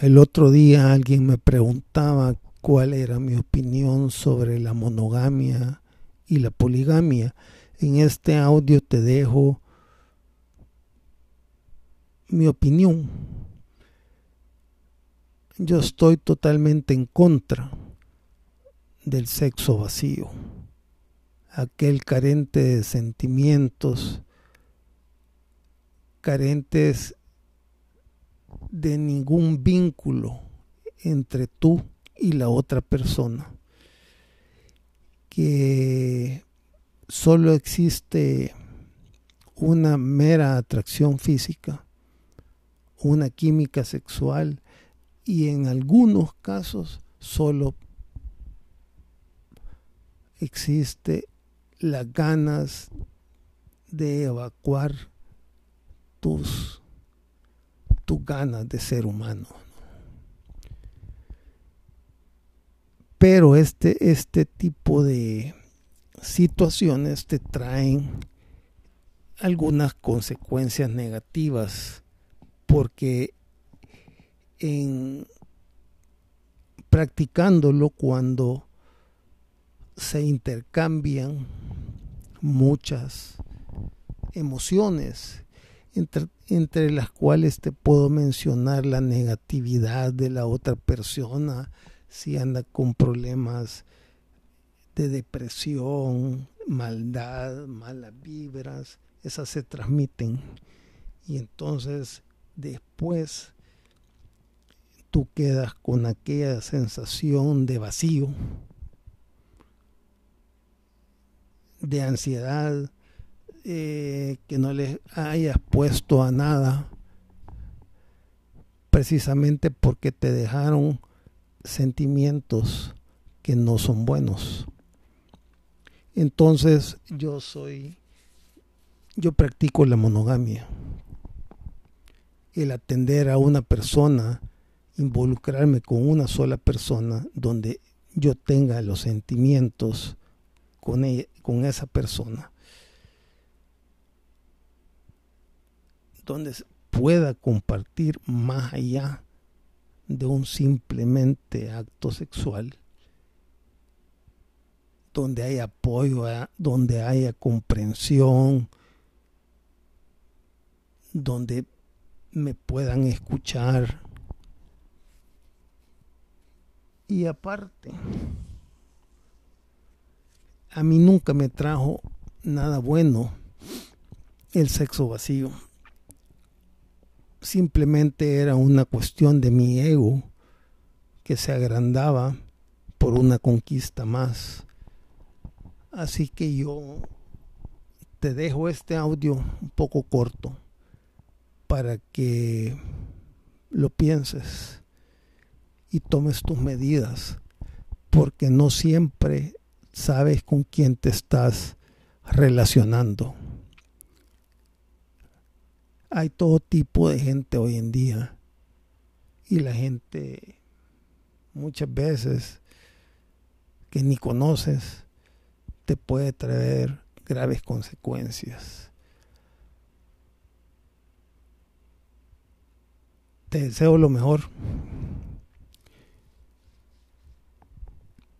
El otro día alguien me preguntaba cuál era mi opinión sobre la monogamia y la poligamia. En este audio te dejo mi opinión. Yo estoy totalmente en contra del sexo vacío, aquel carente de sentimientos, carentes de ningún vínculo entre tú y la otra persona, que solo existe una mera atracción física, una química sexual y en algunos casos solo existe las ganas de evacuar tus, tus ganas de ser humano. Pero este, este tipo de situaciones te traen algunas consecuencias negativas porque en practicándolo cuando se intercambian muchas emociones entre, las cuales te puedo mencionar la negatividad de la otra persona si anda con problemas de depresión, maldad, malas vibras, esas se transmiten. Y entonces después tú quedas con aquella sensación de vacío, de ansiedad, eh, que no le hayas puesto a nada, precisamente porque te dejaron sentimientos que no son buenos. Entonces yo soy, yo practico la monogamia. El atender a una persona involucrarme con una sola persona donde yo tenga los sentimientos con, ella, con esa persona. Donde pueda compartir más allá de un simplemente acto sexual. Donde haya apoyo, donde haya comprensión, donde me puedan escuchar y aparte, a mí nunca me trajo nada bueno el sexo vacío. Simplemente era una cuestión de mi ego que se agrandaba por una conquista más. Así que yo te dejo este audio un poco corto para que lo pienses y tomes tus medidas, porque no siempre sabes con quién te estás relacionando. Hay todo tipo de gente hoy en día y la gente muchas veces que ni conoces te puede traer graves consecuencias. Te deseo lo mejor.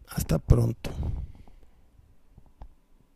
Hasta pronto.